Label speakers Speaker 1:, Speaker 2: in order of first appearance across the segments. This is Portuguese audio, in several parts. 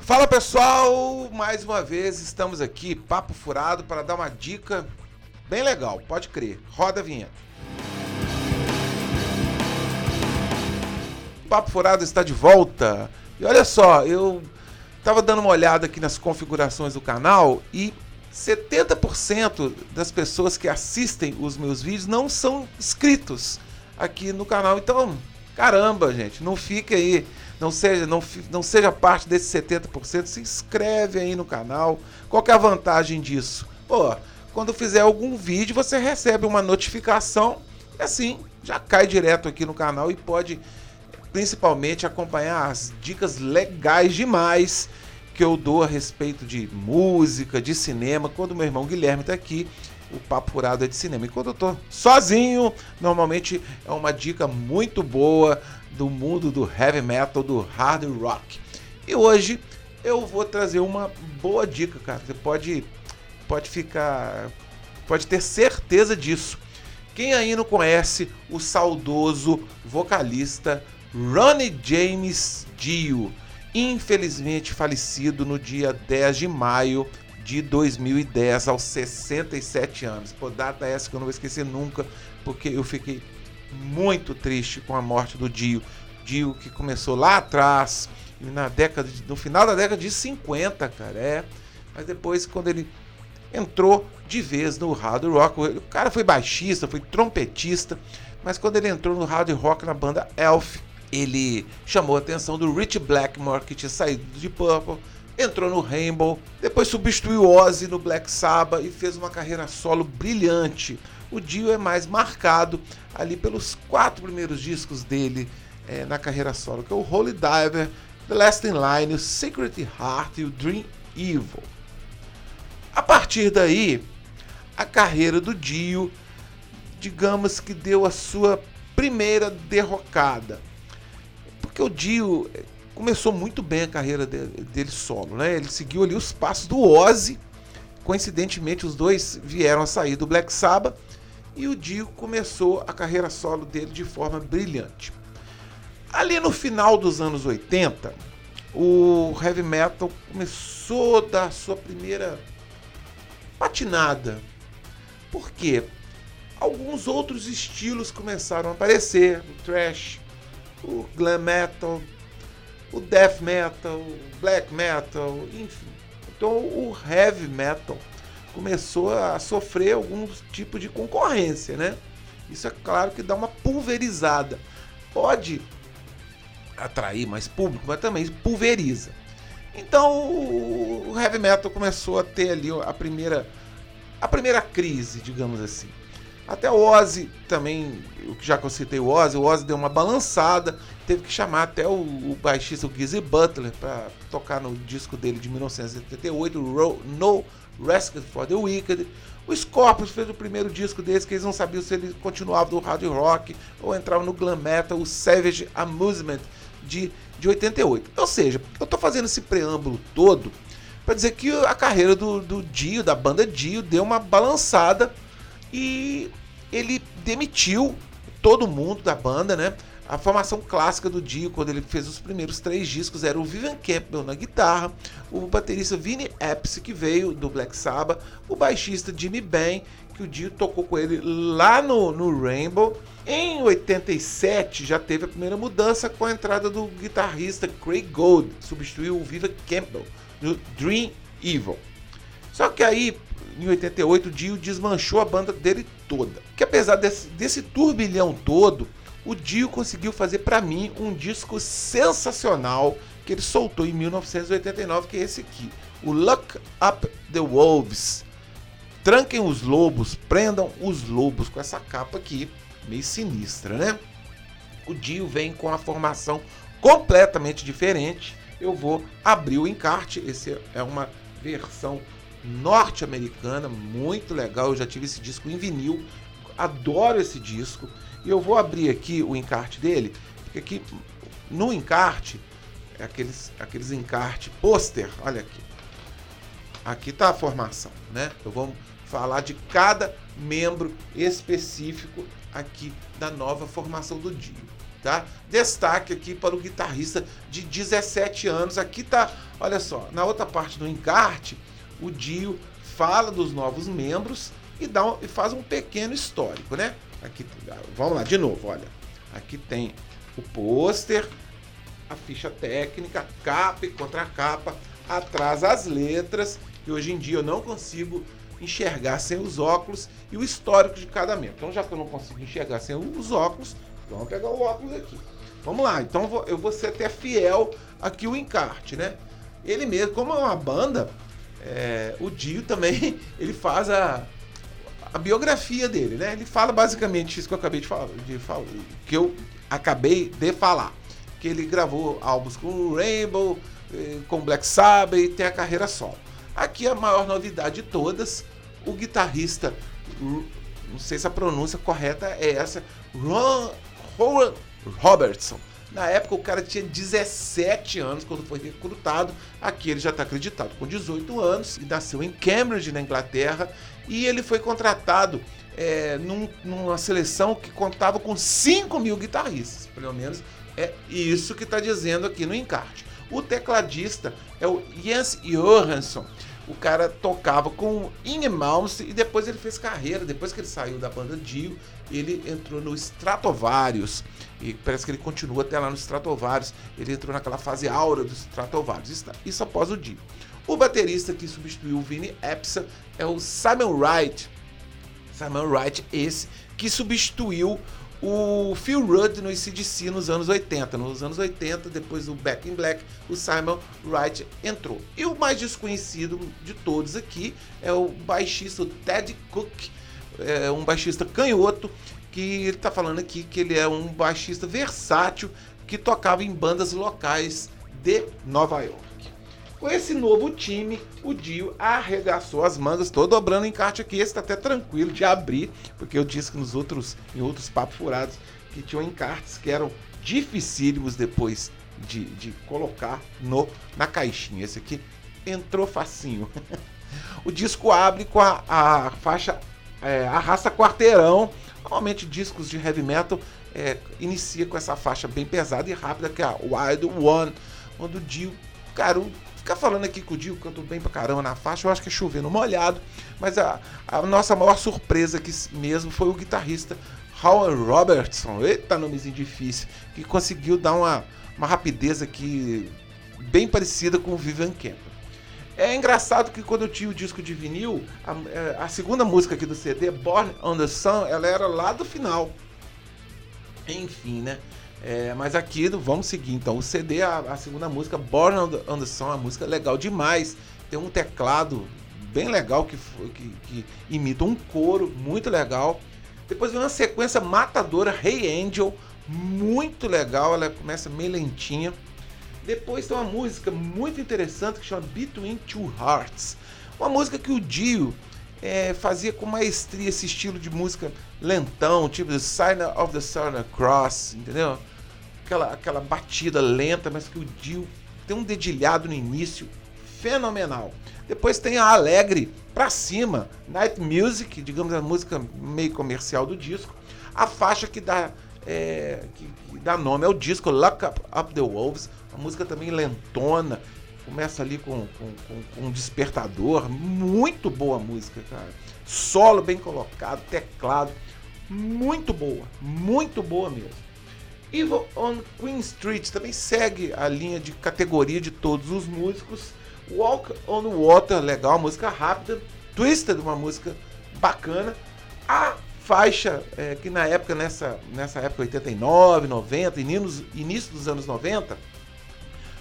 Speaker 1: Fala pessoal, mais uma vez estamos aqui, papo furado, para dar uma dica bem legal, pode crer. Roda a vinheta. Papo Furado está de volta. E olha só, eu estava dando uma olhada aqui nas configurações do canal e 70% das pessoas que assistem os meus vídeos não são inscritos aqui no canal. Então, caramba, gente, não fique aí, não seja, não, não seja parte desse 70%, se inscreve aí no canal. Qual é a vantagem disso? Pô, quando fizer algum vídeo, você recebe uma notificação e assim já cai direto aqui no canal e pode principalmente acompanhar as dicas legais demais que eu dou a respeito de música, de cinema, quando meu irmão Guilherme está aqui. O papo furado é de cinema. E quando eu tô sozinho, normalmente é uma dica muito boa do mundo do heavy metal, do hard rock. E hoje eu vou trazer uma boa dica, cara. Você pode pode ficar pode ter certeza disso. Quem aí não conhece o saudoso vocalista Ronnie James Dio, infelizmente falecido no dia 10 de maio de 2010, aos 67 anos. Pô, data essa que eu não vou esquecer nunca, porque eu fiquei muito triste com a morte do Dio. Dio que começou lá atrás, na década de, no final da década de 50, cara, é. Mas depois quando ele entrou de vez no hard rock, o cara foi baixista, foi trompetista, mas quando ele entrou no hard rock na banda Elf, ele chamou a atenção do Rich Blackmore, que tinha saído de Purple, entrou no Rainbow, depois substituiu Ozzy no Black Sabbath e fez uma carreira solo brilhante. O Dio é mais marcado ali pelos quatro primeiros discos dele é, na carreira solo, que é o Holy Diver, The Last in Line, o Secret Heart e o Dream Evil. A partir daí, a carreira do Dio, digamos que deu a sua primeira derrocada porque o Dio eh, começou muito bem a carreira dele, dele solo, né? Ele seguiu ali os passos do Ozzy. Coincidentemente, os dois vieram a sair do Black Sabbath e o Dio começou a carreira solo dele de forma brilhante. Ali no final dos anos 80, o heavy metal começou a dar sua primeira patinada. Por quê? Alguns outros estilos começaram a aparecer, o thrash, o glam metal, o death metal, o black metal, enfim. Então o heavy metal começou a sofrer algum tipo de concorrência, né? Isso é claro que dá uma pulverizada. Pode atrair mais público, mas também pulveriza. Então o heavy metal começou a ter ali a primeira a primeira crise, digamos assim. Até o Ozzy também, já que eu citei o Ozzy, o Ozzy deu uma balançada, teve que chamar até o, o baixista o Gizzy Butler para tocar no disco dele de 1978, No Rescue for the Wicked. O Scorpions fez o primeiro disco deles que eles não sabiam se ele continuava do hard rock ou entrava no glam metal, o Savage Amusement de, de 88. Ou seja, eu estou fazendo esse preâmbulo todo para dizer que a carreira do, do Dio, da banda Dio, deu uma balançada e ele demitiu todo mundo da banda, né? A formação clássica do Dio, quando ele fez os primeiros três discos, era o Vivian Campbell na guitarra, o baterista Vinnie Appice, que veio do Black Sabbath, o baixista Jimmy Ben, que o Dio tocou com ele lá no, no Rainbow. Em 87 já teve a primeira mudança com a entrada do guitarrista Craig Gold, substituiu o Vivian Campbell no Dream Evil. Só que aí em 88, o Dio desmanchou a banda dele toda. Que apesar desse, desse turbilhão todo, o Dio conseguiu fazer para mim um disco sensacional que ele soltou em 1989, que é esse aqui, o Look Up the Wolves. Tranquem os lobos, prendam os lobos com essa capa aqui, meio sinistra, né? O Dio vem com a formação completamente diferente. Eu vou abrir o encarte, esse é uma versão norte-americana, muito legal. Eu já tive esse disco em vinil, adoro esse disco. E eu vou abrir aqui o encarte dele, porque aqui no encarte, é aqueles, aqueles encarte pôster, olha aqui. Aqui está a formação, né? Eu vou falar de cada membro específico aqui da nova formação do Dio. tá? Destaque aqui para o guitarrista de 17 anos. Aqui tá, olha só, na outra parte do encarte, o Dio fala dos novos membros e, dá e faz um pequeno histórico, né? Aqui, vamos lá, de novo, olha. Aqui tem o pôster, a ficha técnica, capa e contracapa, atrás as letras, que hoje em dia eu não consigo enxergar sem os óculos e o histórico de cada membro. Então, já que eu não consigo enxergar sem os óculos, vamos pegar o óculos aqui. Vamos lá, então eu vou ser até fiel aqui o encarte, né? Ele mesmo, como é uma banda, é, o Dio também ele faz a, a biografia dele, né? Ele fala basicamente isso que eu acabei de falar, de falar que eu acabei de falar, que ele gravou álbuns com o Rainbow, eh, com Black Sabbath e tem a carreira solo. Aqui a maior novidade de todas, o guitarrista, não sei se a pronúncia correta é essa, Ron, Ron Robertson. Na época o cara tinha 17 anos quando foi recrutado. Aqui ele já está acreditado com 18 anos e nasceu em Cambridge, na Inglaterra. E ele foi contratado é, num, numa seleção que contava com 5 mil guitarristas. Pelo menos é isso que está dizendo aqui no encarte. O tecladista é o Jens Johansson. O cara tocava com Inge Malmsteen e depois ele fez carreira. Depois que ele saiu da banda Dio, ele entrou no Stratovarius. E parece que ele continua até lá no Stratovarius. Ele entrou naquela fase aura do Stratovarius. Isso, isso após o Dio. O baterista que substituiu o Vinny Epsa é o Simon Wright. Simon Wright, esse que substituiu o Phil Rudd no ICDC nos anos 80. Nos anos 80, depois do Back in Black, o Simon Wright entrou. E o mais desconhecido de todos aqui é o baixista Ted Cook, é um baixista canhoto, que ele está falando aqui que ele é um baixista versátil que tocava em bandas locais de Nova York. Com esse novo time, o Dio arregaçou as mangas, estou dobrando encarte aqui. Esse está até tranquilo de abrir, porque eu disse que nos outros, em outros papos furados que tinham encartes que eram dificílimos depois de, de colocar no na caixinha. Esse aqui entrou facinho. o disco abre com a, a faixa é, Arrasta Quarteirão. Normalmente discos de heavy metal é, inicia com essa faixa bem pesada e rápida que é a Wild One, onde o Dio, cara, o Ficar falando aqui que o Dio cantou bem pra caramba na faixa, eu acho que é chovendo molhado. Mas a, a nossa maior surpresa aqui mesmo foi o guitarrista Howard Robertson. Eita, nomezinho difícil. Que conseguiu dar uma, uma rapidez aqui bem parecida com o Vivian Campbell. É engraçado que quando eu tinha o disco de vinil, a, é, a, segunda música aqui do CD, Born on the Sun, ela era lá do final. Enfim, né? É, mas aqui vamos seguir então. O CD, a, a segunda música, Born on the, on the Sun, a música legal demais. Tem um teclado bem legal que, que, que imita um coro, muito legal. Depois vem uma sequência matadora, Hey Angel, muito legal. Ela começa meio lentinha. Depois tem uma música muito interessante que chama Between Two Hearts. Uma música que o Dio é, fazia com maestria esse estilo de música lentão, tipo The Sign of the Southern Cross, entendeu? aquela, aquela batida lenta, mas que o Dio tem um dedilhado no início fenomenal. Depois tem a Alegre pra cima, Night Music, digamos a música meio comercial do disco. A faixa que dá, é, que, que dá nome ao disco, Lock Up, Up the Wolves, uma música também lentona, começa ali com, com, com, com, um despertador, muito boa música, cara. Solo bem colocado, teclado, muito boa, muito boa mesmo. Evil on Queen Street também segue a linha de categoria de todos os músicos. Walk on Water, legal, música rápida. Twisted, uma música bacana. Faixa é, que na época, nessa, nessa época 89, 90, início, início dos anos 90,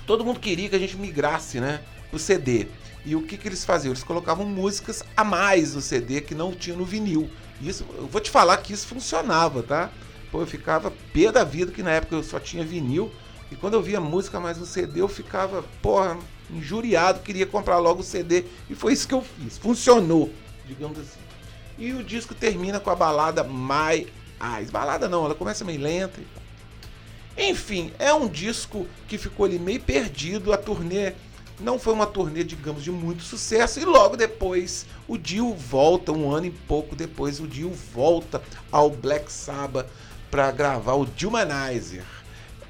Speaker 1: todo mundo queria que a gente migrasse né, o CD. E o que, que eles faziam? Eles colocavam músicas a mais no CD que não tinha no vinil. Isso, eu vou te falar que isso funcionava, tá? Pô, eu ficava pé da vida, que na época eu só tinha vinil. E quando eu via música mais no CD, eu ficava, porra, injuriado, queria comprar logo o CD. E foi isso que eu fiz. Funcionou, digamos assim. E o disco termina com a balada My Eyes. Balada não, ela começa meio lenta. Enfim, é um disco que ficou ali meio perdido. A turnê não foi uma turnê, digamos, de muito sucesso. E logo depois o Dio volta, um ano e pouco depois, o Dio volta ao Black Sabbath para gravar o Humanizer.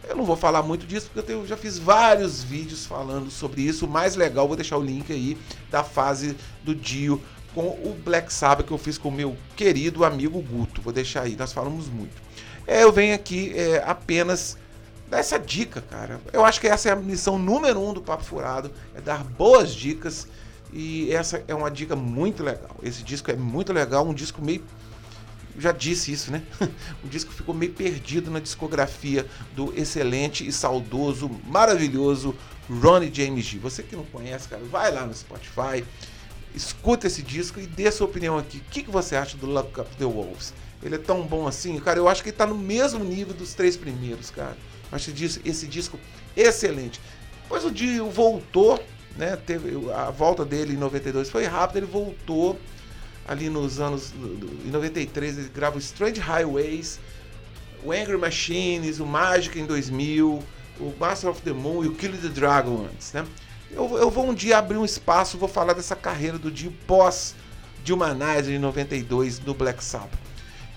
Speaker 1: Eu não vou falar muito disso porque eu já fiz vários vídeos falando sobre isso. O mais legal, vou deixar o link aí da fase do Dio com o Black Sabbath que eu fiz com o meu querido amigo Guto. Vou deixar aí, nós falamos muito. É, eu venho aqui é, apenas dar essa dica, cara. Eu acho que essa é a missão número um do Papo Furado, é dar boas dicas. E essa é uma dica muito legal. Esse disco é muito legal, um disco meio já disse isso, né? o disco ficou meio perdido na discografia do excelente e saudoso, maravilhoso Ronnie James Dio. Você que não conhece, cara, vai lá no Spotify, escuta esse disco e dê sua opinião aqui. O que, que você acha do Love Cup The Wolves? Ele é tão bom assim? Cara, eu acho que ele tá no mesmo nível dos três primeiros, cara. Eu acho esse disco excelente. Depois o Dio voltou, né? Teve, a volta dele em 92 foi rápida, ele voltou ali nos anos. Em 93 ele grava o Strange Highways, o Angry Machines, o Magic em 2000, o Master of the Moon e o Kill the Dragon antes, né? Eu, eu vou um dia abrir um espaço, vou falar dessa carreira do Dio pós Dilmanizer em 92 do Black Sabbath.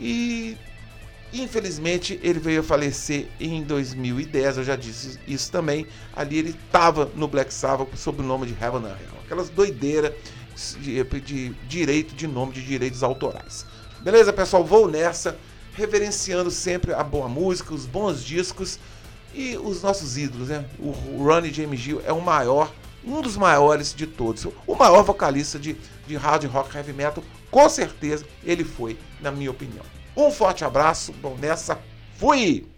Speaker 1: E infelizmente ele veio a falecer em 2010, eu já disse isso também. Ali ele estava no Black Sabbath sob o nome de Heaven and Hell. Aquelas doideiras de, de direito de nome de direitos autorais. Beleza, pessoal? Vou nessa, reverenciando sempre a boa música, os bons discos e os nossos ídolos, né? O Ronnie James Dio é o maior, um dos maiores de todos, o maior vocalista de, de hard rock heavy metal, com certeza ele foi, na minha opinião. Um forte abraço, bom nessa, fui!